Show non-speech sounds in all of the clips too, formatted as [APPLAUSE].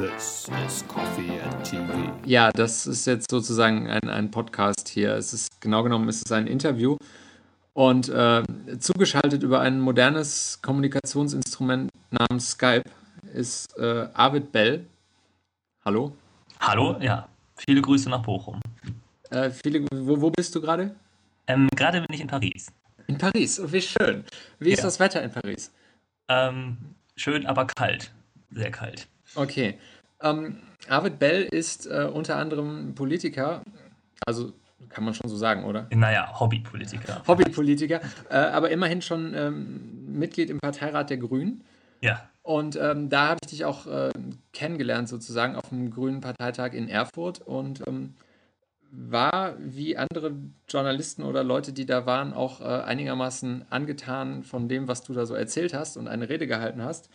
This is Coffee and TV. Ja, das ist jetzt sozusagen ein, ein Podcast hier. Es ist genau genommen ist es ein Interview und äh, zugeschaltet über ein modernes Kommunikationsinstrument namens Skype ist äh, Arvid Bell. Hallo. Hallo, ja. Viele Grüße nach Bochum. Äh, viele, wo, wo bist du gerade? Ähm, gerade bin ich in Paris. In Paris, oh, wie schön. Wie ist Ja. das Wetter in Paris? Ähm, schön, aber kalt. Sehr kalt. Okay. Ähm, Arvid Bell ist äh, unter anderem Politiker, also kann man schon so sagen, oder? Naja, Hobbypolitiker. Hobbypolitiker, äh, aber immerhin schon ähm, Mitglied im Parteirat der Grünen. Ja. Und ähm, da habe ich dich auch äh, kennengelernt, sozusagen, auf dem Grünen Parteitag in Erfurt und ähm, war wie andere Journalisten oder Leute, die da waren, auch äh, einigermaßen angetan von dem, was du da so erzählt hast und eine Rede gehalten hast.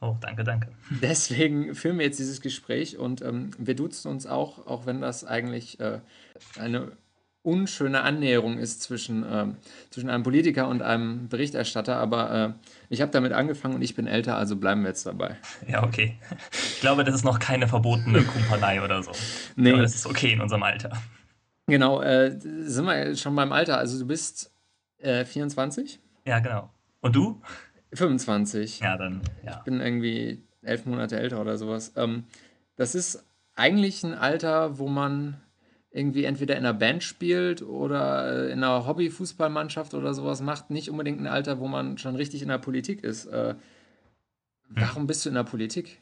Oh, danke, danke. [LAUGHS] [LAUGHS] Deswegen führen wir jetzt dieses Gespräch und ähm, wir duzen uns auch, auch wenn das eigentlich äh, eine unschöne Annäherung ist zwischen, ähm, zwischen einem Politiker und einem Berichterstatter. Aber äh, ich habe damit angefangen und ich bin älter, also bleiben wir jetzt dabei. Ja, okay. [LAUGHS] Ich glaube, das ist noch keine verbotene Kumpanei oder so. Nee. Aber das ist okay in unserem Alter. Genau, äh, sind wir schon beim Alter. Also du bist äh, 24? Ja, genau. Und du? 25. Ja, dann, ja. bin irgendwie elf Monate älter oder sowas. Ähm, das ist eigentlich ein Alter, wo man irgendwie entweder in einer Band spielt oder äh, in einer Hobbyfußballmannschaft oder sowas macht. Nicht unbedingt ein Alter, wo man schon richtig in der Politik ist. Äh, warum bist du in der Politik?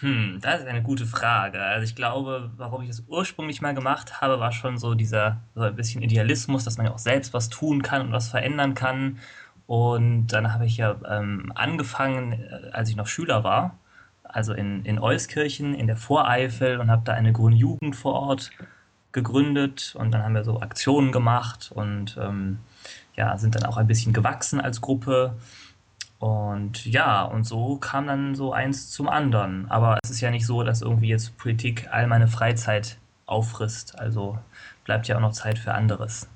Hm, das ist eine gute Frage. Also ich glaube, warum ich das ursprünglich mal gemacht habe, war schon so dieser so ein bisschen Idealismus, dass man ja auch selbst was tun kann und was verändern kann. Und dann habe ich ja ähm, angefangen, äh, als ich noch Schüler war, also in, in Euskirchen in der Voreifel und habe da eine grüne Jugend vor Ort gegründet und dann haben wir so Aktionen gemacht und ähm, ja, sind dann auch ein bisschen gewachsen als Gruppe. Und ja, und so kam dann so eins zum anderen. Aber es ist ja nicht so, dass irgendwie jetzt Politik all meine Freizeit auffrisst. Also bleibt ja auch noch Zeit für anderes.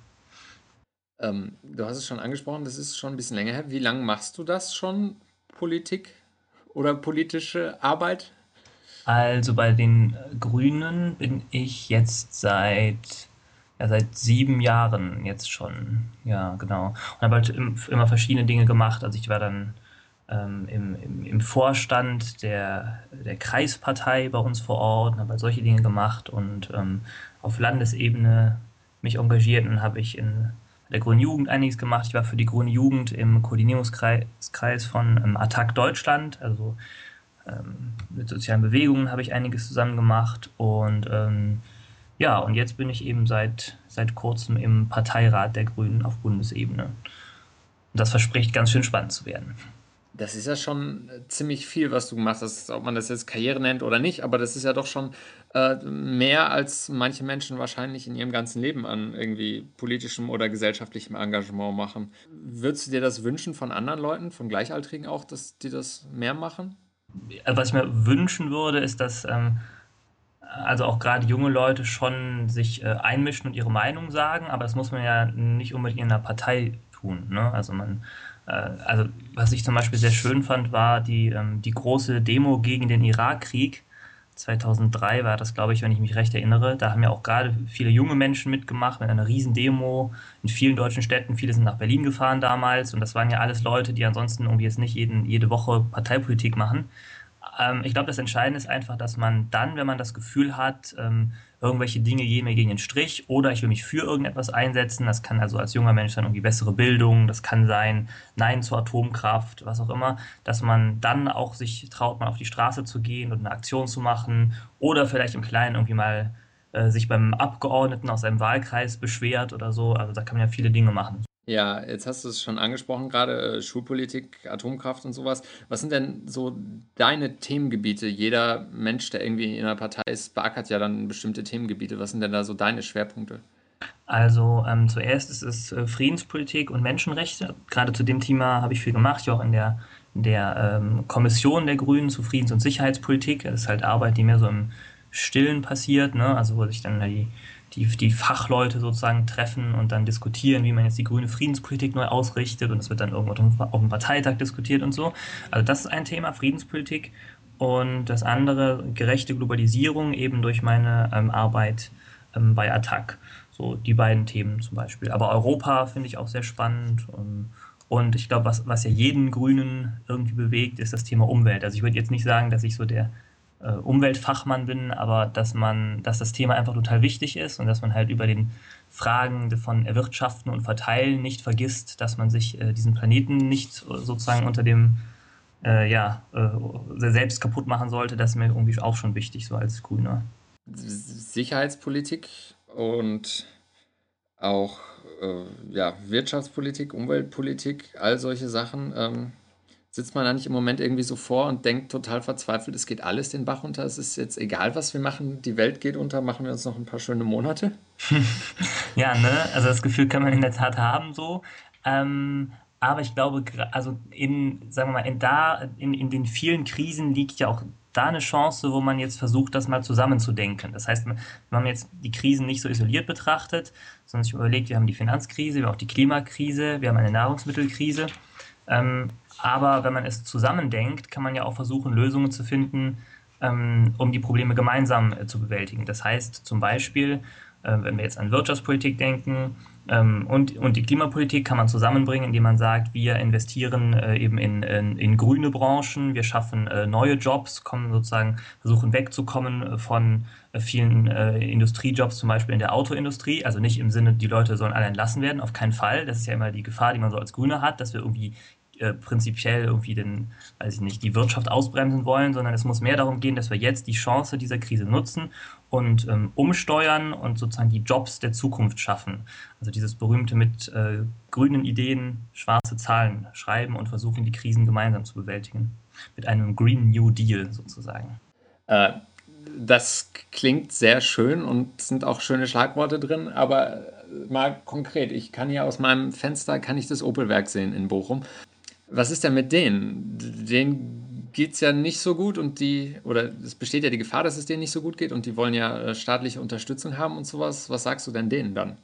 Ähm, du hast es schon angesprochen, das ist schon ein bisschen länger her. Wie lange machst du das schon, Politik oder politische Arbeit? Also bei den Grünen bin ich jetzt seit, ja, seit sieben Jahren jetzt schon. Ja, genau. Und habe halt im, immer verschiedene Dinge gemacht. Also ich war dann ähm, im, im, im Vorstand der, der Kreispartei bei uns vor Ort und habe halt solche Dinge gemacht und ähm, auf Landesebene mich engagiert und habe ich in der Grünen Jugend einiges gemacht. Ich war für die Grüne Jugend im Koordinierungskreis Kreis von ähm, Attac Deutschland, also ähm, mit sozialen Bewegungen habe ich einiges zusammen gemacht und ähm, ja, und jetzt bin ich eben seit, seit kurzem im Parteirat der Grünen auf Bundesebene. Und das verspricht ganz schön spannend zu werden. Das ist ja schon äh, ziemlich viel, was du gemacht hast, ob man das jetzt Karriere nennt oder nicht, aber das ist ja doch schon äh, mehr, als manche Menschen wahrscheinlich in ihrem ganzen Leben an irgendwie politischem oder gesellschaftlichem Engagement machen. Würdest du dir das wünschen von anderen Leuten, von Gleichaltrigen auch, dass die das mehr machen? Was ich mir wünschen würde, ist, dass ähm, also auch gerade junge Leute schon sich äh, einmischen und ihre Meinung sagen, aber das muss man ja nicht unbedingt in einer Partei tun. Ne? Also man, äh, also was ich zum Beispiel sehr schön fand, war die, ähm, die große Demo gegen den Irakkrieg. 2003 war das, glaube ich, wenn ich mich recht erinnere. Da haben ja auch gerade viele junge Menschen mitgemacht mit einer riesen Demo in vielen deutschen Städten. Viele sind nach Berlin gefahren damals und das waren ja alles Leute, die ansonsten irgendwie jetzt nicht jeden, jede Woche Parteipolitik machen. Ähm, ich glaube, das Entscheidende ist einfach, dass man dann, wenn man das Gefühl hat, ähm, irgendwelche Dinge gehen mir gegen den Strich oder ich will mich für irgendetwas einsetzen, das kann also als junger Mensch dann irgendwie bessere Bildung, das kann sein Nein zur Atomkraft, was auch immer, dass man dann auch sich traut, mal auf die Straße zu gehen und eine Aktion zu machen oder vielleicht im Kleinen irgendwie mal äh, sich beim Abgeordneten aus seinem Wahlkreis beschwert oder so. Also da kann man ja viele Dinge machen. Ja, jetzt hast du es schon angesprochen, gerade äh, Schulpolitik, Atomkraft und sowas. Was sind denn so deine Themengebiete? Jeder Mensch, der irgendwie in einer Partei ist, beackert ja dann bestimmte Themengebiete. Was sind denn da so deine Schwerpunkte? Also ähm, zuerst ist es äh, Friedenspolitik und Menschenrechte. Gerade zu dem Thema habe ich viel gemacht, war auch in der, in der ähm, Kommission der Grünen zu Friedens- und Sicherheitspolitik. Das ist halt Arbeit, die mehr so im Stillen passiert, ne? also wo sich dann die, die, die Fachleute sozusagen treffen und dann diskutieren, wie man jetzt die grüne Friedenspolitik neu ausrichtet und es wird dann irgendwo auf dem Parteitag diskutiert und so. Also das ist ein Thema, Friedenspolitik. und das andere gerechte Globalisierung eben durch meine ähm, Arbeit ähm, bei Attac. So die beiden Themen zum Beispiel. Aber Europa finde ich auch sehr spannend. Und, und ich glaube, was, was ja jeden Grünen irgendwie bewegt, ist das Thema Umwelt. Also ich würde jetzt nicht sagen, dass ich so der äh, Umweltfachmann bin, aber dass man, dass das Thema einfach total wichtig ist und dass man halt über den Fragen von Erwirtschaften und Verteilen nicht vergisst, dass man sich äh, diesen Planeten nicht sozusagen unter dem äh, ja, äh, selbst kaputt machen sollte, das ist mir irgendwie auch schon wichtig, so als Grüner. Sicherheitspolitik und auch äh, ja, Wirtschaftspolitik, Umweltpolitik, all solche Sachen. Ähm, sitzt man da nicht im Moment irgendwie so vor und denkt total verzweifelt, es geht alles den Bach runter, es ist jetzt egal, was wir machen, die Welt geht unter, machen wir uns noch ein paar schöne Monate? [LAUGHS] ja, ne, also das Gefühl kann man in der Tat haben so. Ähm, aber ich glaube, also in, sagen wir mal, in da, in, in den vielen Krisen liegt ja auch da eine Chance, wo man jetzt versucht, das mal zusammenzudenken. Das heißt, wenn man jetzt die Krisen nicht so isoliert betrachtet, sondern sich überlegt, wir haben die Finanzkrise, wir haben auch die Klimakrise, wir haben eine Nahrungsmittelkrise. Ähm, aber wenn man es zusammendenkt, kann man ja auch versuchen, Lösungen zu finden, ähm, um die Probleme gemeinsam äh, zu bewältigen. Das heißt zum Beispiel, äh, wenn wir jetzt an Wirtschaftspolitik denken, ähm, und, und die Klimapolitik kann man zusammenbringen, indem man sagt, wir investieren äh, eben in, in, in, grüne Branchen, wir schaffen äh, neue Jobs, kommen sozusagen, versuchen wegzukommen von äh, vielen äh, Industriejobs, zum Beispiel in der Autoindustrie. Also nicht im Sinne, die Leute sollen alle entlassen werden, auf keinen Fall. Das ist ja immer die Gefahr, die man so als Grüne hat, dass wir irgendwie äh, prinzipiell irgendwie den, weiß ich nicht, die Wirtschaft ausbremsen wollen, sondern es muss mehr darum gehen, dass wir jetzt die Chance dieser Krise nutzen und ähm, umsteuern und sozusagen die Jobs der Zukunft schaffen. Also dieses berühmte mit äh, grünen Ideen schwarze Zahlen schreiben und versuchen, die Krisen gemeinsam zu bewältigen. Mit einem Green New Deal sozusagen. Äh, das klingt sehr schön und sind auch schöne Schlagworte drin, aber mal konkret, ich kann hier aus meinem Fenster, kann ich das Opelwerk sehen in Bochum. Was ist denn mit denen? Denen geht es ja nicht so gut und die, oder es besteht ja die Gefahr, dass es denen nicht so gut geht und die wollen ja äh, staatliche Unterstützung haben und sowas. Was sagst du denn denen dann?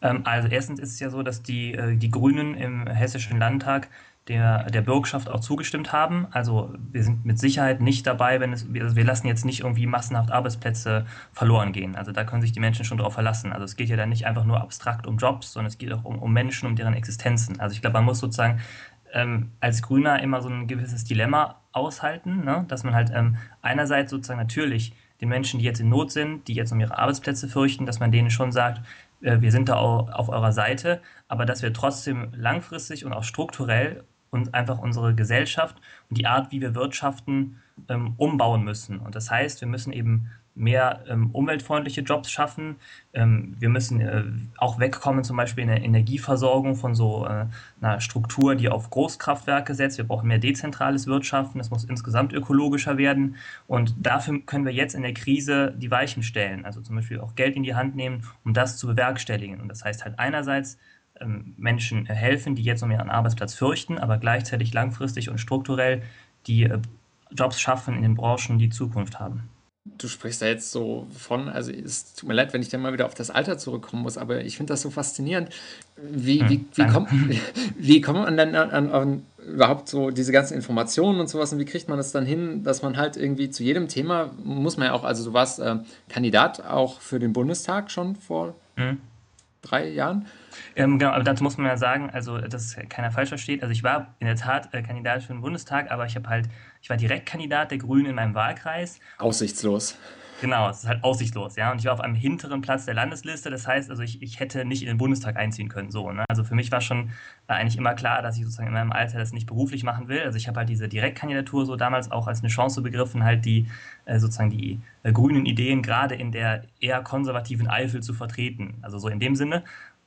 Ähm, also erstens ist es ja so, dass die, äh, die Grünen im Hessischen Landtag der, der Bürgschaft auch zugestimmt haben. Also wir sind mit Sicherheit nicht dabei, wenn es, also wir lassen jetzt nicht irgendwie massenhaft Arbeitsplätze verloren gehen. Also da können sich die Menschen schon darauf verlassen. Also es geht ja dann nicht einfach nur abstrakt um Jobs, sondern es geht auch um, um Menschen, um deren Existenzen. Also ich glaube, man muss sozusagen ähm, als Grüner immer so ein gewisses Dilemma aushalten, ne? dass man halt ähm, einerseits sozusagen natürlich den Menschen, die jetzt in Not sind, die jetzt um ihre Arbeitsplätze fürchten, dass man denen schon sagt, äh, wir sind da auf eurer Seite, aber dass wir trotzdem langfristig und auch strukturell und einfach unsere Gesellschaft und die Art, wie wir wirtschaften, ähm, umbauen müssen. Und das heißt, wir müssen eben mehr ähm, umweltfreundliche Jobs schaffen. Ähm, wir müssen äh, auch wegkommen, zum Beispiel in der Energieversorgung von so äh, einer Struktur, die auf Großkraftwerke setzt. Wir brauchen mehr dezentrales Wirtschaften. Es muss insgesamt ökologischer werden. Und dafür können wir jetzt in der Krise die Weichen stellen. Also zum Beispiel auch Geld in die Hand nehmen, um das zu bewerkstelligen. Und das heißt halt einerseits, Menschen helfen, die jetzt um ihren Arbeitsplatz fürchten, aber gleichzeitig langfristig und strukturell die äh, Jobs schaffen in den Branchen, die Zukunft haben. Du sprichst da jetzt so von, also es tut mir leid, wenn ich dann mal wieder auf das Alter zurückkommen muss, aber ich finde das so faszinierend. Wie, hm, wie, wie, kommt, [LAUGHS] wie kommt man dann an, an, an, überhaupt so diese ganzen Informationen und sowas und wie kriegt man das dann hin, dass man halt irgendwie zu jedem Thema, muss man ja auch, also du warst äh, Kandidat auch für den Bundestag schon vor hm. Drei Jahren. Ähm, genau, aber dazu muss man ja sagen, also dass keiner falsch versteht. Also ich war in der Tat äh, Kandidat für den Bundestag, aber ich habe halt, ich war Direktkandidat der Grünen in meinem Wahlkreis. Aussichtslos. Genau, es ist halt aussichtslos, ja. Und ich war auf einem hinteren Platz der Landesliste, das heißt, also ich, ich hätte nicht in den Bundestag einziehen können. So, ne? Also für mich war schon eigentlich immer klar, dass ich sozusagen in meinem Alter das nicht beruflich machen will. Also ich habe halt diese Direktkandidatur so damals auch als eine Chance begriffen, halt die äh, sozusagen die äh, grünen Ideen gerade in der eher konservativen Eifel zu vertreten. Also so in dem Sinne.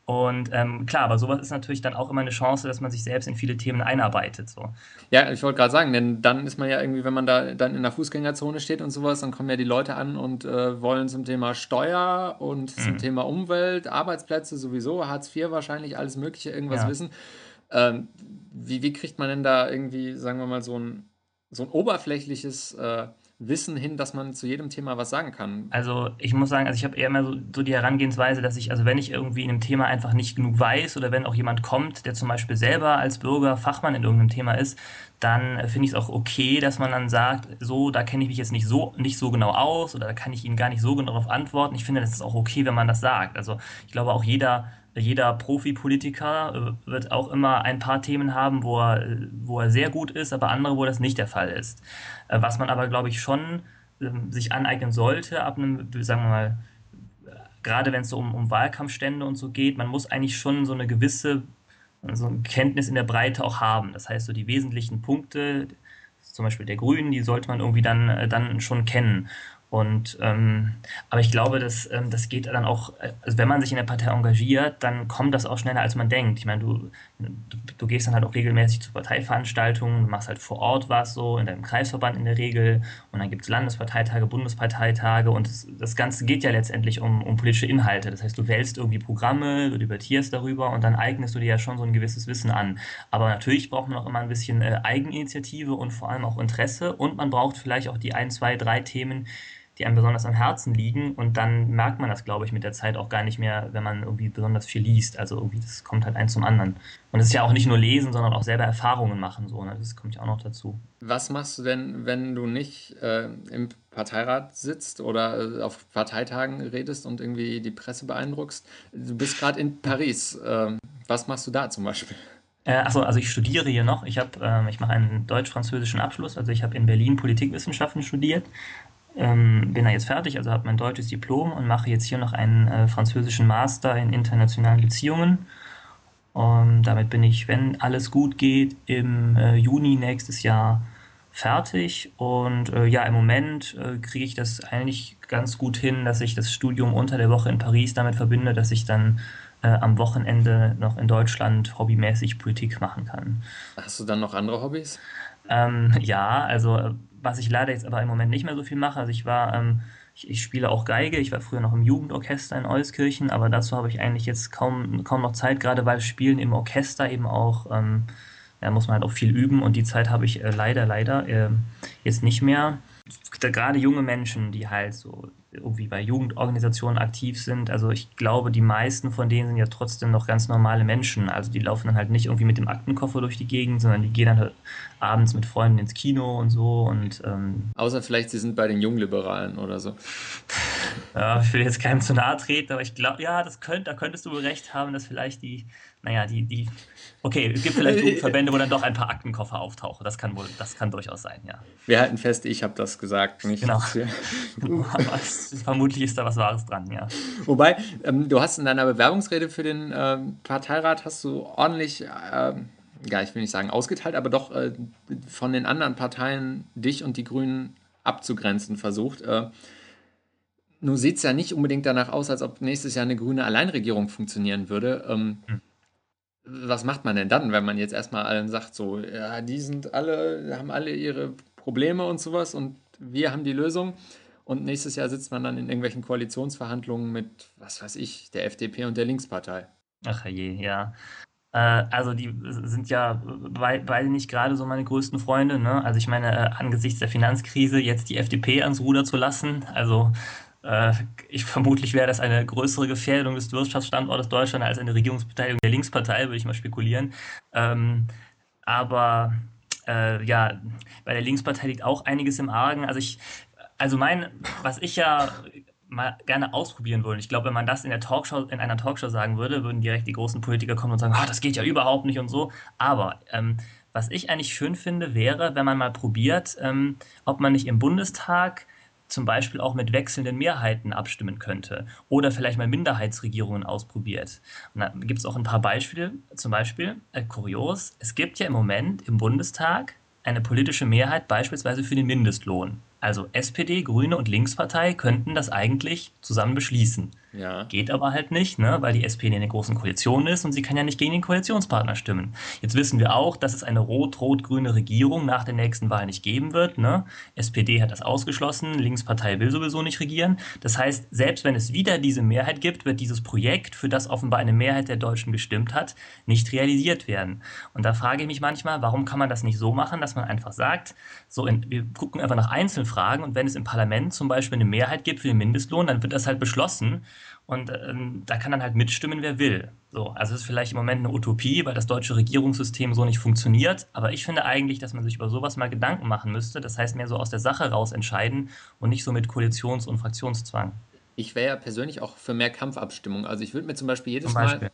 Und ähm, klar, aber sowas ist natürlich dann auch immer eine Chance, dass man sich selbst in viele Themen einarbeitet. So. Ja, ich wollte gerade sagen, denn dann ist man ja irgendwie, wenn man da dann in der Fußgängerzone steht und sowas, dann kommen ja die Leute an und äh, wollen zum Thema Steuer und mhm. zum Thema Umwelt, Arbeitsplätze sowieso, Hartz IV wahrscheinlich, alles Mögliche, irgendwas ja. wissen. Ähm, wie, wie kriegt man denn da irgendwie, sagen wir mal, so ein, so ein oberflächliches äh, Wissen hin, dass man zu jedem Thema was sagen kann? Also ich muss sagen, also ich habe eher immer so, so, die Herangehensweise, dass ich, also wenn ich irgendwie in einem Thema einfach nicht genug weiß oder wenn auch jemand kommt, der zum Beispiel selber als Bürger Fachmann in irgendeinem Thema ist, dann finde ich es auch okay, dass man dann sagt, so, da kenne ich mich jetzt nicht so, nicht so genau aus oder da kann ich Ihnen gar nicht so genau darauf antworten. Ich finde, das ist auch okay, wenn man das sagt. Also ich glaube auch jeder jeder Profi-Politiker äh, wird auch immer ein paar Themen haben, wo er, wo er sehr gut ist, aber andere, wo das nicht der Fall ist. Äh, was man aber, glaube ich, schon ähm, sich aneignen sollte, ab einem, sagen wir mal, gerade wenn es so um, um Wahlkampfstände und so geht, man muss eigentlich schon so eine gewisse so eine Kenntnis in der Breite auch haben. Das heißt, so die wesentlichen Punkte, zum Beispiel der Grünen, die sollte man irgendwie dann, äh, dann schon kennen. Und ähm, aber ich glaube, dass ähm, das geht dann auch, also wenn man sich in der Partei engagiert, dann kommt das auch schneller, als man denkt. Ich meine, du, du, du gehst dann halt auch regelmäßig zu Parteiveranstaltungen, du machst halt vor Ort was so, in deinem Kreisverband in der Regel, und dann gibt es Landesparteitage, Bundesparteitage und das, das Ganze geht ja letztendlich um, um politische Inhalte. Das heißt, du wählst irgendwie Programme, du debattierst darüber und dann eignest du dir ja schon so ein gewisses Wissen an. Aber natürlich braucht man auch immer ein bisschen äh, Eigeninitiative und vor allem auch Interesse und man braucht vielleicht auch die ein, zwei, drei Themen, die einem besonders am Herzen liegen. Und dann merkt man das, glaube ich, mit der Zeit auch gar nicht mehr, wenn man irgendwie besonders viel liest. Also irgendwie, das kommt halt eins zum anderen. Und es ist ja auch nicht nur lesen, sondern auch selber Erfahrungen machen. So, ne? Das kommt ja auch noch dazu. Was machst du denn, wenn du nicht äh, im Parteirat sitzt oder äh, auf Parteitagen redest und irgendwie die Presse beeindruckst? Du bist gerade in Paris. Äh, was machst du da zum Beispiel? Äh, achso, also ich studiere hier noch. Ich, ähm, ich mache einen deutsch-französischen Abschluss. Also ich habe in Berlin Politikwissenschaften studiert ähm, bin da jetzt fertig, also habe mein deutsches Diplom und mache jetzt hier noch einen äh, französischen Master in internationalen Beziehungen. Und damit bin ich, wenn alles gut geht, im äh, Juni nächstes Jahr fertig. Und äh, ja, im Moment äh, kriege ich das eigentlich ganz gut hin, dass ich das Studium unter der Woche in Paris damit verbinde, dass ich dann äh, am Wochenende noch in Deutschland hobbymäßig Politik machen kann. Hast du dann noch andere Hobbys? Ähm, ja, also äh, was ich leider jetzt aber im Moment nicht mehr so viel mache. Also ich war, ähm, ich, ich, spiele auch Geige, ich war früher noch im Jugendorchester in Euskirchen, aber dazu habe ich eigentlich jetzt kaum, kaum noch Zeit, gerade weil Spielen im Orchester eben auch, ähm, da muss man halt auch viel üben und die Zeit habe ich äh, leider, leider äh, jetzt nicht mehr. Gerade junge Menschen, die halt so irgendwie bei Jugendorganisationen aktiv sind. Also ich glaube, die meisten von denen sind ja trotzdem noch ganz normale Menschen. Also die laufen dann halt nicht irgendwie mit dem Aktenkoffer durch die Gegend, sondern die gehen dann halt abends mit Freunden ins Kino und so. Und, ähm, Außer vielleicht, sie sind bei den Jungliberalen oder so. ja, ich will jetzt keinem zu nahe treten, aber ich glaube, ja, das könnt, da könntest du recht haben, dass vielleicht die, naja, die, die, okay, es gibt vielleicht Jugendverbände, wo dann doch ein paar Aktenkoffer auftauchen. Das kann wohl, das kann durchaus sein, ja. Wir halten fest, ich habe das gesagt, nicht. Genau. [LAUGHS] vermutlich ist da was Wahres dran, ja. Wobei, ähm, du hast in deiner Bewerbungsrede für den ähm, Parteirat hast du ordentlich, ähm, ja, ich will nicht sagen ausgeteilt, aber doch äh, von den anderen Parteien dich und die Grünen abzugrenzen versucht. Äh, nun sieht es ja nicht unbedingt danach aus, als ob nächstes Jahr eine grüne Alleinregierung funktionieren würde. Ähm, hm. Was macht man denn dann, wenn man jetzt erstmal allen sagt, so, ja, die sind alle, haben alle ihre Probleme und sowas und wir haben die Lösung? Und nächstes Jahr sitzt man dann in irgendwelchen Koalitionsverhandlungen mit, was weiß ich, der FDP und der Linkspartei. Ach je, ja. Äh, also die sind ja beide nicht gerade so meine größten Freunde. Ne? Also ich meine, äh, angesichts der Finanzkrise jetzt die FDP ans Ruder zu lassen, also ich vermutlich wäre das eine größere Gefährdung des Wirtschaftsstandortes Deutschland als eine Regierungsbeteiligung der Linkspartei, würde ich mal spekulieren. Ähm, aber äh, ja, bei der Linkspartei liegt auch einiges im Argen. Also ich, also mein, was ich ja mal gerne ausprobieren würde. Ich glaube, wenn man das in der Talkshow, in einer Talkshow sagen würde, würden direkt die großen Politiker kommen und sagen, oh, das geht ja überhaupt nicht und so. Aber ähm, was ich eigentlich schön finde, wäre, wenn man mal probiert, ähm, ob man nicht im Bundestag zum Beispiel auch mit wechselnden Mehrheiten abstimmen könnte oder vielleicht mal Minderheitsregierungen ausprobiert. Und da gibt es auch ein paar Beispiele, zum Beispiel, äh, kurios, es gibt ja im Moment im Bundestag eine politische Mehrheit beispielsweise für den Mindestlohn. Also SPD, Grüne und Linkspartei könnten das eigentlich zusammen beschließen. Ja. Geht aber halt nicht, ne? weil die SPD in der großen Koalition ist und sie kann ja nicht gegen den Koalitionspartner stimmen. Jetzt wissen wir auch, dass es eine rot-rot-grüne Regierung nach der nächsten Wahl nicht geben wird. Ne? SPD hat das ausgeschlossen, Linkspartei will sowieso nicht regieren. Das heißt, selbst wenn es wieder diese Mehrheit gibt, wird dieses Projekt, für das offenbar eine Mehrheit der Deutschen gestimmt hat, nicht realisiert werden. Und da frage ich mich manchmal, warum kann man das nicht so machen, dass man einfach sagt, so in, wir gucken einfach nach Einzelfragen und wenn es im Parlament zum Beispiel eine Mehrheit gibt für den Mindestlohn, dann wird das halt beschlossen und ähm, da kann dann halt mitstimmen, wer will. So, also es ist vielleicht im Moment eine Utopie, weil das deutsche Regierungssystem so nicht funktioniert. Aber ich finde eigentlich, dass man sich über sowas mal Gedanken machen müsste. Das heißt, mehr so aus der Sache raus entscheiden und nicht so mit Koalitions- und Fraktionszwang. Ich wäre ja persönlich auch für mehr Kampfabstimmung. Also ich würde mir zum Beispiel jedes zum Beispiel.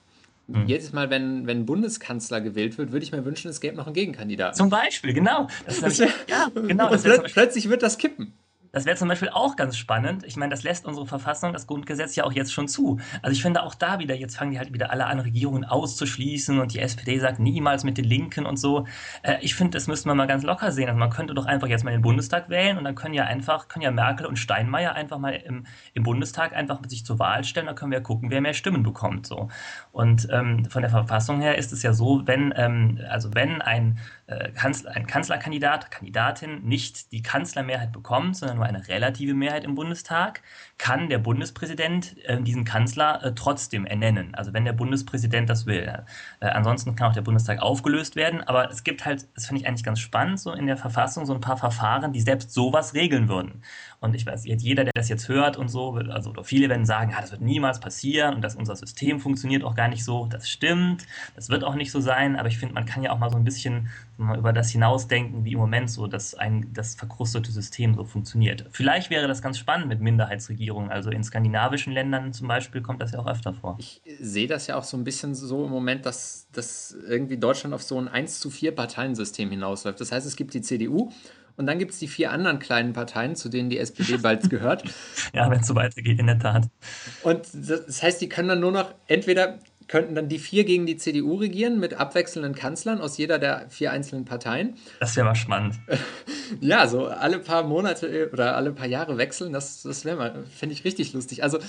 Mal hm. jedes Mal, wenn, wenn Bundeskanzler gewählt wird, würde ich mir wünschen, es gäbe noch einen Gegenkandidaten. Zum Beispiel, genau. Das [LAUGHS] das ja, genau. Das plötzlich wird das kippen. Das wäre zum Beispiel auch ganz spannend. Ich meine, das lässt unsere Verfassung, das Grundgesetz ja auch jetzt schon zu. Also ich finde auch da wieder, jetzt fangen die halt wieder alle an, Regierungen auszuschließen und die SPD sagt niemals mit den Linken und so. Äh, ich finde, das müsste man mal ganz locker sehen. Also man könnte doch einfach jetzt mal den Bundestag wählen und dann können ja einfach, können ja Merkel und Steinmeier einfach mal im, im Bundestag einfach mit sich zur Wahl stellen. Dann können wir ja gucken, wer mehr Stimmen bekommt. So. Und ähm, von der Verfassung her ist es ja so, wenn, ähm, also wenn ein äh, Kanzler, ein Kanzlerkandidat, Kandidatin nicht die Kanzlermehrheit bekommt, sondern nur eine relative Mehrheit im Bundestag, kann der Bundespräsident äh, diesen Kanzler äh, trotzdem ernennen. Also wenn der Bundespräsident das will. Äh, ansonsten kann auch der Bundestag aufgelöst werden. Aber es gibt halt, das finde ich eigentlich ganz spannend, so in der Verfassung so ein paar Verfahren, die selbst sowas regeln würden. Und ich weiß, jeder, der das jetzt hört und so, also oder viele werden sagen, ja, das wird niemals passieren und dass unser System funktioniert auch gar nicht so. Das stimmt, das wird auch nicht so sein, aber ich finde, man kann ja auch mal so ein bisschen über das hinausdenken, wie im Moment so das, ein, das verkrustete System so funktioniert. Vielleicht wäre das ganz spannend mit Minderheitsregierungen. Also in skandinavischen Ländern zum Beispiel kommt das ja auch öfter vor. Ich sehe das ja auch so ein bisschen so im Moment, dass, dass irgendwie Deutschland auf so ein 1 zu 4 Parteiensystem hinausläuft. Das heißt, es gibt die CDU und dann gibt es die vier anderen kleinen Parteien, zu denen die SPD [LAUGHS] bald gehört. ja, wenn es so weitergeht, in der Tat. Und das heißt, die können dann nur noch entweder könnten dann die vier gegen die CDU regieren mit abwechselnden Kanzlern aus jeder der vier einzelnen Parteien. Das wäre mal spannend. [LAUGHS] ja, so alle paar Monate oder alle paar Jahre wechseln, das, das wäre mal, finde ich richtig lustig. Also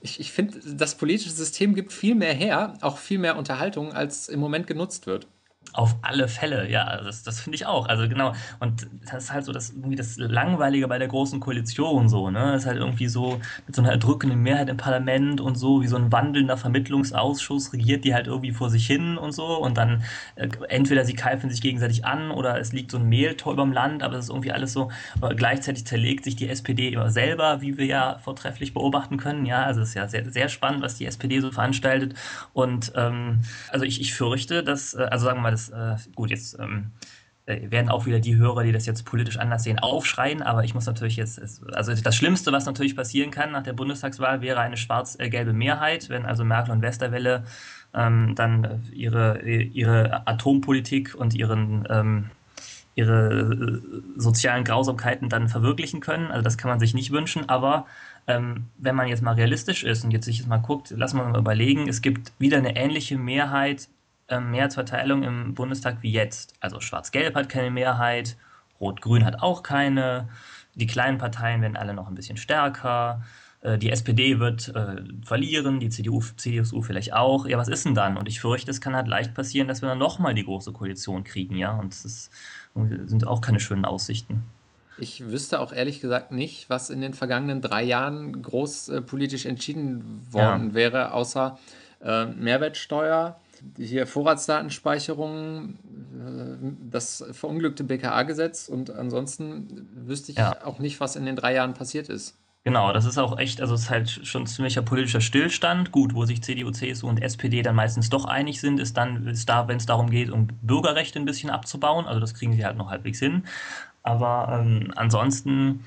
ich, ich finde, das politische System gibt viel mehr her, auch viel mehr Unterhaltung, als im Moment genutzt wird. Auf alle Fälle, ja, das, das finde ich auch. Also genau, und das ist halt so das irgendwie das Langweilige bei der großen Koalition so, ne? Das ist halt irgendwie so mit so einer erdrückenden Mehrheit im Parlament und so, wie so ein wandelnder Vermittlungsausschuss regiert die halt irgendwie vor sich hin und so. Und dann äh, entweder sie keifen sich gegenseitig an oder es liegt so ein Mehltor über dem Land, aber es ist irgendwie alles so, aber gleichzeitig zerlegt sich die SPD immer selber, wie wir ja vortrefflich beobachten können. Ja, also es ist ja sehr, sehr spannend, was die SPD so veranstaltet. Und ähm, also ich, ich fürchte, dass, äh, also sagen wir mal, das, äh, gut, jetzt ähm, äh, werden auch wieder die Hörer, die das jetzt politisch anders sehen, aufschreien, aber ich muss natürlich jetzt, also das Schlimmste, was natürlich passieren kann nach der Bundestagswahl, wäre eine schwarz-gelbe Mehrheit, wenn also Merkel und Westerwelle ähm, dann ihre, ihre Atompolitik und ihren ähm, ihre äh, sozialen Grausamkeiten dann verwirklichen können. Also das kann man sich nicht wünschen, aber ähm, wenn man jetzt mal realistisch ist und jetzt sich jetzt mal guckt, wir mal überlegen, es gibt wieder eine ähnliche Mehrheit Mehrheitsverteilung im Bundestag wie jetzt. Also Schwarz-Gelb hat keine Mehrheit, Rot-Grün hat auch keine. Die kleinen Parteien werden alle noch ein bisschen stärker. Äh, die SPD wird äh, verlieren, die CDU, CDU vielleicht auch. Ja, was ist denn dann? Und ich fürchte, es kann halt leicht passieren, dass wir dann nochmal die große Koalition kriegen, ja. Und das sind auch keine schönen Aussichten. Ich wüsste auch ehrlich gesagt nicht, was in den vergangenen drei Jahren groß äh, politisch entschieden worden ja. wäre, außer äh, Mehrwertsteuer, hier Vorratsdatenspeicherung, äh, das verunglückte BKA-Gesetz und ansonsten wüsste ich ja. auch nicht, was in den drei Jahren passiert ist. Genau, das ist auch echt, also es ist halt schon ziemlicher politischer Stillstand. Gut, wo sich CDU, CSU und SPD dann meistens doch einig sind, ist dann, ist da, wenn es darum geht, um Bürgerrechte ein bisschen abzubauen. Also das kriegen sie halt noch halbwegs hin. Aber ähm, ansonsten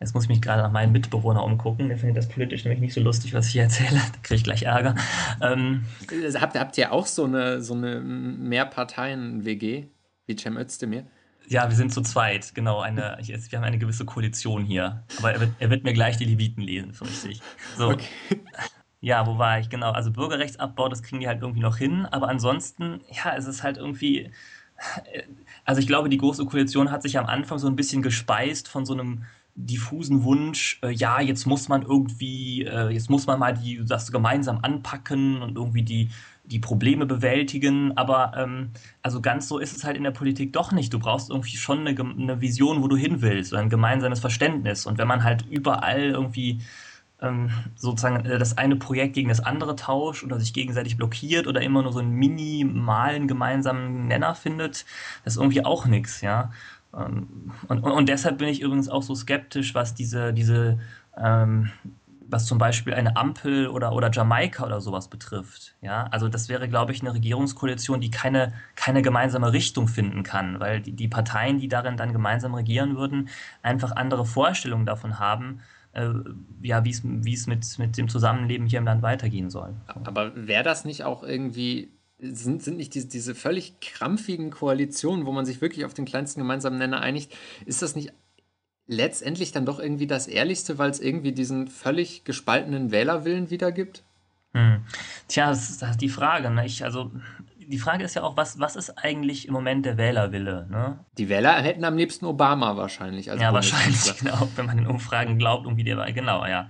Jetzt muss ich mich gerade nach meinem Mitbewohner umgucken. Der findet das politisch nämlich nicht so lustig, was ich hier [LAUGHS] erzähle. Da kriege ich gleich Ärger. Ähm, also habt, habt ihr auch so eine, so eine Mehrparteien-WG wie Cem Özdemir? Ja, wir sind zu zweit, genau. Eine, wir haben eine gewisse Koalition hier. Aber er wird, er wird mir gleich die Leviten lesen, fürchte ich. So. Okay. Ja, wo war ich? Genau. Also Bürgerrechtsabbau, das kriegen die halt irgendwie noch hin. Aber ansonsten, ja, es ist halt irgendwie also ich glaube, die Große Koalition hat sich am Anfang so ein bisschen gespeist von so einem diffusen Wunsch, äh, ja, jetzt muss man irgendwie, äh, jetzt muss man mal die, das gemeinsam anpacken und irgendwie die, die Probleme bewältigen. Aber ähm, also ganz so ist es halt in der Politik doch nicht. Du brauchst irgendwie schon eine, eine Vision, wo du hin willst, oder ein gemeinsames Verständnis. Und wenn man halt überall irgendwie ähm, sozusagen äh, das eine Projekt gegen das andere tauscht oder sich gegenseitig blockiert oder immer nur so einen minimalen gemeinsamen Nenner findet, das ist irgendwie auch nichts, ja. Ähm, und, und, deshalb bin ich übrigens auch so skeptisch, was diese, diese ähm, was zum Beispiel eine Ampel oder, oder Jamaika oder sowas betrifft. Ja, also das wäre, glaube ich, eine Regierungskoalition, die keine, keine gemeinsame Richtung finden kann, weil die, die Parteien, die darin dann gemeinsam regieren würden, einfach andere Vorstellungen davon haben, äh, ja, wie es mit, mit dem Zusammenleben hier im Land weitergehen soll. Aber wäre das nicht auch irgendwie sind, sind nicht diese, diese völlig krampfigen Koalitionen, wo man sich wirklich auf den kleinsten gemeinsamen Nenner einigt, ist das nicht letztendlich dann doch irgendwie das Ehrlichste, weil es irgendwie diesen völlig gespaltenen Wählerwillen wiedergibt? Hm. Tja, das ist, die Frage. Ne? Ich, also, die Frage ist ja auch, was, was ist eigentlich im Moment der Wählerwille? Ne? Die Wähler hätten am liebsten Obama wahrscheinlich. ja, wahrscheinlich, [LAUGHS] genau, wenn man den Umfragen glaubt, irgendwie der war, genau, ja.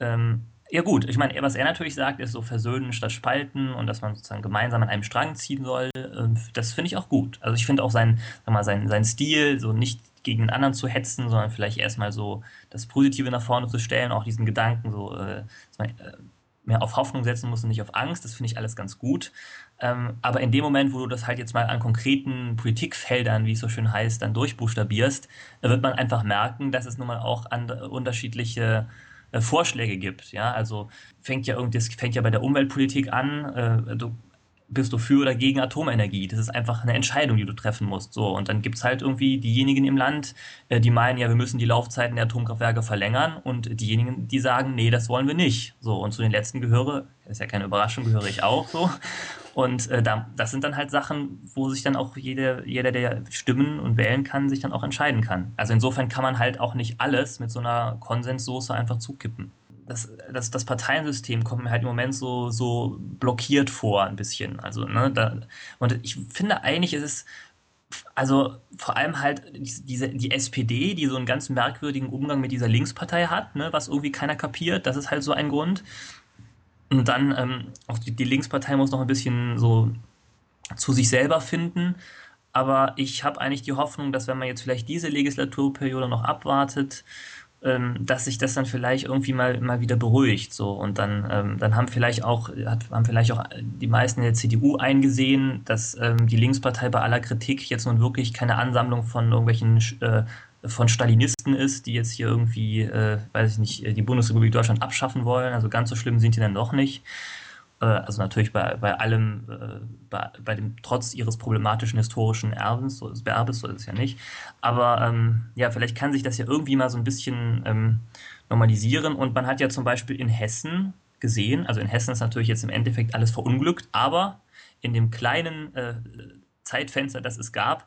Ähm, ja gut, ich meine, was er natürlich sagt, ist so versöhnen statt spalten und dass man sozusagen gemeinsam an einem Strang ziehen soll. Ähm, das finde ich auch gut. Also ich finde auch sein, sag mal, sein, sein Stil, so nicht gegen den anderen zu hetzen, sondern vielleicht erstmal so das Positive nach vorne zu stellen, auch diesen Gedanken so, äh, dass man äh, mehr auf Hoffnung setzen muss und nicht auf Angst, das finde ich alles ganz gut. Ähm, aber in dem Moment, wo du das halt jetzt mal an konkreten Politikfeldern, wie es so schön heißt, dann durchbuchstabierst, wird man einfach merken, dass es nun mal auch unterschiedliche äh, Vorschläge gibt. Ja, also fängt ja irgendwie, das fängt ja bei der Umweltpolitik an. Äh, du bist du für oder gegen Atomenergie? Das ist einfach eine Entscheidung, die du treffen musst. So, und dann gibt es halt irgendwie diejenigen im Land, äh, die meinen, ja, wir müssen die Laufzeiten der Atomkraftwerke verlängern und diejenigen, die sagen, nee, das wollen wir nicht. So, und zu den letzten gehöre, ist ja keine Überraschung, gehöre ich auch so. Und äh, da, das sind dann halt Sachen, wo sich dann auch jeder, jeder, der stimmen und wählen kann, sich dann auch entscheiden kann. Also insofern kann man halt auch nicht alles mit so einer Konsenssoße einfach zukippen. Das, das, das Parteiensystem kommt mir halt im Moment so, so blockiert vor, ein bisschen. Also, ne, da, und ich finde eigentlich ist es also vor allem halt diese, die SPD, die so einen ganz merkwürdigen Umgang mit dieser Linkspartei hat, ne, was irgendwie keiner kapiert, das ist halt so ein Grund. Und dann ähm, auch die, die, Linkspartei muss noch ein bisschen so zu sich selber finden. Aber ich habe eigentlich die Hoffnung, dass wenn man jetzt vielleicht diese Legislaturperiode noch abwartet, ähm, dass sich das dann vielleicht irgendwie mal, mal wieder beruhigt. So. Und dann, ähm, dann haben vielleicht auch, hat, haben vielleicht auch die meisten der CDU eingesehen, dass ähm, die Linkspartei bei aller Kritik jetzt nun wirklich keine Ansammlung von irgendwelchen äh, von Stalinisten ist, die jetzt hier irgendwie, äh, weiß ich nicht, die Bundesrepublik Deutschland abschaffen wollen. Also ganz so schlimm sind die dann doch nicht. Äh, also natürlich bei, bei allem, äh, bei, bei, dem trotz ihres problematischen historischen Erbens, so ist, Erbes, so ist es ja nicht. Aber ähm, ja, vielleicht kann sich das ja irgendwie mal so ein bisschen ähm, normalisieren. Und man hat ja zum Beispiel in Hessen gesehen, also in Hessen ist natürlich jetzt im Endeffekt alles verunglückt, aber in dem kleinen äh, Zeitfenster, das es gab,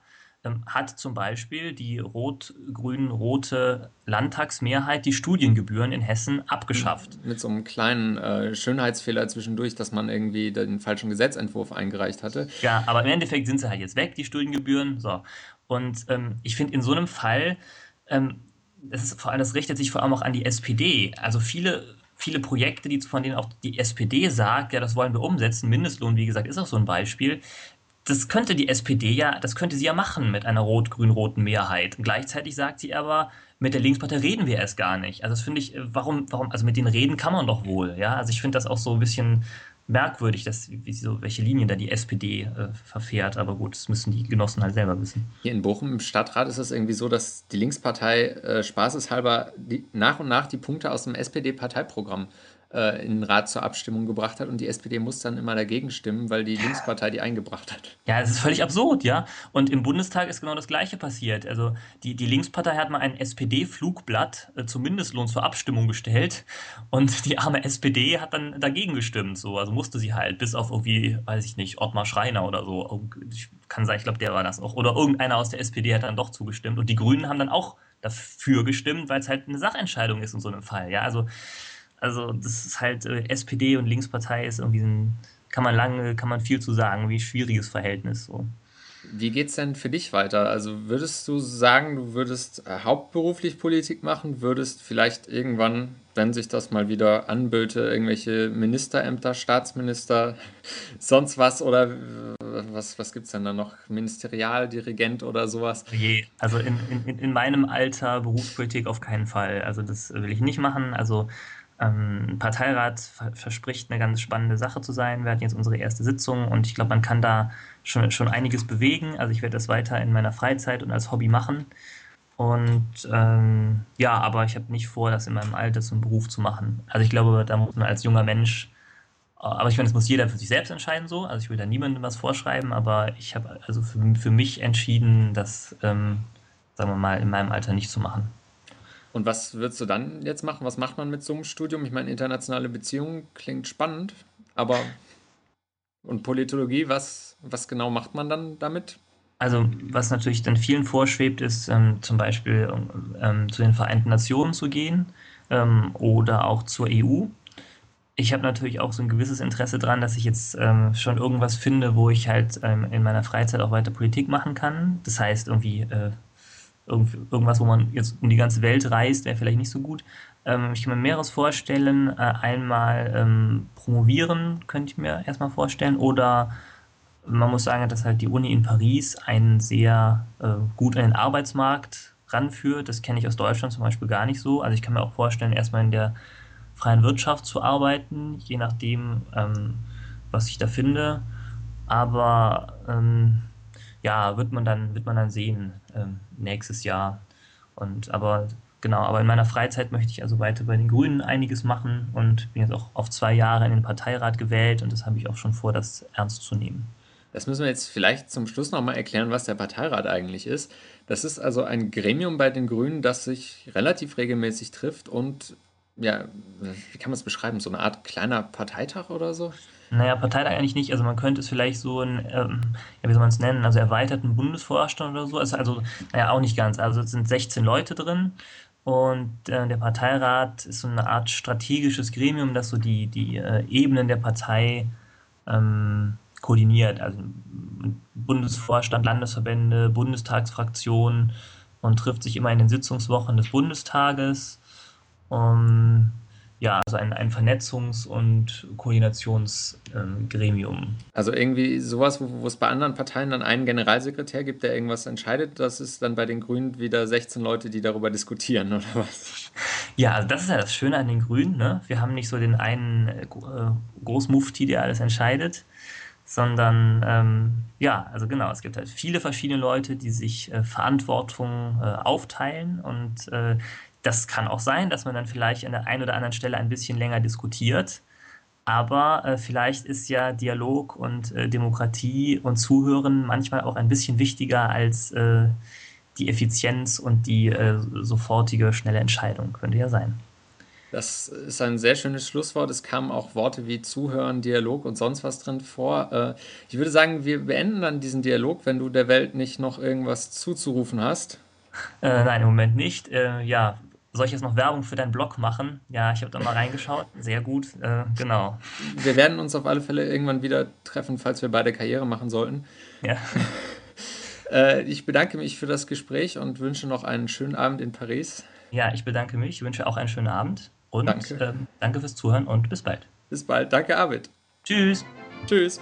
hat zum Beispiel die rot-grün-rote Landtagsmehrheit die Studiengebühren in Hessen abgeschafft. Mit so einem kleinen äh, Schönheitsfehler zwischendurch, dass man irgendwie den falschen Gesetzentwurf eingereicht hatte. Ja, aber im Endeffekt sind sie halt jetzt weg, die Studiengebühren. So. Und ähm, ich finde in so einem Fall, ähm, das, ist vor allem, das richtet sich vor allem auch an die SPD. Also viele viele Projekte, die, von denen auch die SPD sagt, ja, das wollen wir umsetzen. Mindestlohn, wie gesagt, ist auch so ein Beispiel das könnte die SPD ja, das könnte sie ja machen mit einer rot-grün-roten Mehrheit. Und gleichzeitig sagt sie aber, mit der Linkspartei reden wir erst gar nicht. Also das finde ich, warum, warum, also mit denen reden kann man doch wohl, ja. Also ich finde das auch so ein bisschen merkwürdig, dass, wie so, welche Linien da die SPD äh, verfährt. Aber gut, das müssen die Genossen halt selber wissen. Hier in Bochum im Stadtrat ist es irgendwie so, dass die Linkspartei äh, spaßeshalber die, nach und nach die Punkte aus dem SPD-Parteiprogramm äh, in den Rat zur Abstimmung gebracht hat und die SPD muss dann immer dagegen stimmen, weil die Linkspartei die eingebracht hat. Ja, es ist völlig absurd, ja. Und im Bundestag ist genau das Gleiche passiert. Also die, die Linkspartei hat mal ein SPD-Flugblatt äh, zum Mindestlohn zur Abstimmung gestellt und die arme SPD hat dann dagegen gestimmt. So, also musste sie halt, bis auf irgendwie, weiß ich nicht, Ottmar Schreiner oder so. Ich kann sagen, ich glaube, der war das auch. Oder irgendeiner aus der SPD hat dann doch zugestimmt. Und die Grünen haben dann auch dafür gestimmt, weil es halt eine Sachentscheidung ist in so einem Fall. Ja, also also das ist halt äh, SPD und Linkspartei ist irgendwie ein, kann man lange, kann man viel zu sagen, wie schwieriges Verhältnis so. Wie geht es denn für dich weiter? Also würdest du sagen, du würdest äh, hauptberuflich Politik machen, würdest vielleicht irgendwann, wenn sich das mal wieder anböte, irgendwelche Ministerämter, Staatsminister, [LAUGHS] sonst was oder was, was gibt es denn da noch? Ministerialdirigent oder sowas? Je. Also in, in, in meinem Alter Berufspolitik auf keinen Fall. Also das will ich nicht machen. Also ähm, Parteirat verspricht eine ganz spannende Sache zu sein. Wir hatten jetzt unsere erste Sitzung und ich glaube, man kann da schon, schon einiges bewegen. Also ich werde das weiter in meiner Freizeit und als Hobby machen. Und ähm, ja, aber ich habe nicht vor, das in meinem Alter zum Beruf zu machen. Also ich glaube, da muss man als junger Mensch, äh, aber ich meine, das muss jeder für sich selbst entscheiden so. Also ich will da niemandem was vorschreiben, aber ich habe also für, für mich entschieden, das, ähm, sagen wir mal, in meinem Alter nicht zu machen. Und was würdest du dann jetzt machen? Was macht man mit so einem Studium? Ich meine, internationale Beziehungen klingt spannend, aber und Politologie, was, was genau macht man dann damit? Also, was natürlich dann vielen vorschwebt, ist ähm, zum Beispiel ähm, zu den Vereinten Nationen zu gehen ähm, oder auch zur EU. Ich habe natürlich auch so ein gewisses Interesse daran, dass ich jetzt ähm, schon irgendwas finde, wo ich halt ähm, in meiner Freizeit auch weiter Politik machen kann. Das heißt, irgendwie äh, irgendwas, wo man jetzt um die ganze Welt reist, wäre vielleicht nicht so gut. Ähm, ich kann mir mehreres vorstellen. Äh, einmal ähm, promovieren könnte ich mir erstmal vorstellen. Oder man muss sagen, dass halt die Uni in Paris einen sehr äh, gut an den Arbeitsmarkt ranführt. Das kenne ich aus Deutschland zum Beispiel gar nicht so. Also ich kann mir auch vorstellen, erstmal in der freien Wirtschaft zu arbeiten, je nachdem, ähm, was ich da finde. Aber ähm, ja, wird man dann, wird man dann sehen ähm, nächstes Jahr. Und aber genau, aber in meiner Freizeit möchte ich also weiter bei den Grünen einiges machen und bin jetzt auch auf zwei Jahre in den Parteirat gewählt und das habe ich auch schon vor, das ernst zu nehmen. Das müssen wir jetzt vielleicht zum Schluss nochmal erklären, was der Parteirat eigentlich ist. Das ist also ein Gremium bei den Grünen, das sich relativ regelmäßig trifft und ja, wie kann man es beschreiben? So eine Art kleiner Parteitag oder so? Naja, Parteitag eigentlich nicht. Also man könnte es vielleicht so ein, ähm, ja, wie soll man es nennen, also erweiterten Bundesvorstand oder so. Also, also, naja, auch nicht ganz. Also es sind 16 Leute drin und äh, der Parteirat ist so eine Art strategisches Gremium, das so die, die äh, Ebenen der Partei ähm, koordiniert. Also Bundesvorstand, Landesverbände, Bundestagsfraktionen und trifft sich immer in den Sitzungswochen des Bundestages. Um, ja, also ein, ein Vernetzungs- und Koordinationsgremium. Ähm, also irgendwie sowas, wo, wo es bei anderen Parteien dann einen Generalsekretär gibt, der irgendwas entscheidet, das ist dann bei den Grünen wieder 16 Leute, die darüber diskutieren, oder was? Ja, also das ist ja das Schöne an den Grünen. Ne? Wir haben nicht so den einen äh, Großmufti, der alles entscheidet, sondern ähm, ja, also genau, es gibt halt viele verschiedene Leute, die sich äh, Verantwortung äh, aufteilen und äh, das kann auch sein, dass man dann vielleicht an der einen oder anderen Stelle ein bisschen länger diskutiert. Aber äh, vielleicht ist ja Dialog und äh, Demokratie und Zuhören manchmal auch ein bisschen wichtiger als äh, die Effizienz und die äh, sofortige, schnelle Entscheidung. Könnte ja sein. Das ist ein sehr schönes Schlusswort. Es kamen auch Worte wie Zuhören, Dialog und sonst was drin vor. Äh, ich würde sagen, wir beenden dann diesen Dialog, wenn du der Welt nicht noch irgendwas zuzurufen hast. Äh, nein, im Moment nicht. ja, soll ich jetzt noch Werbung für deinen Blog machen? Ja, ich habe da mal reingeschaut. Sehr gut, äh, genau. Wir werden uns auf alle Fälle irgendwann wieder treffen, falls wir beide Karriere machen sollten. Ja. [LAUGHS] äh, ich bedanke mich für das Gespräch und wünsche noch einen schönen Abend in Paris. Ja, ich bedanke mich, ich wünsche auch einen schönen Abend und danke, ähm, danke fürs Zuhören und bis bald. Bis bald. Danke, Arvid. Tschüss. Tschüss.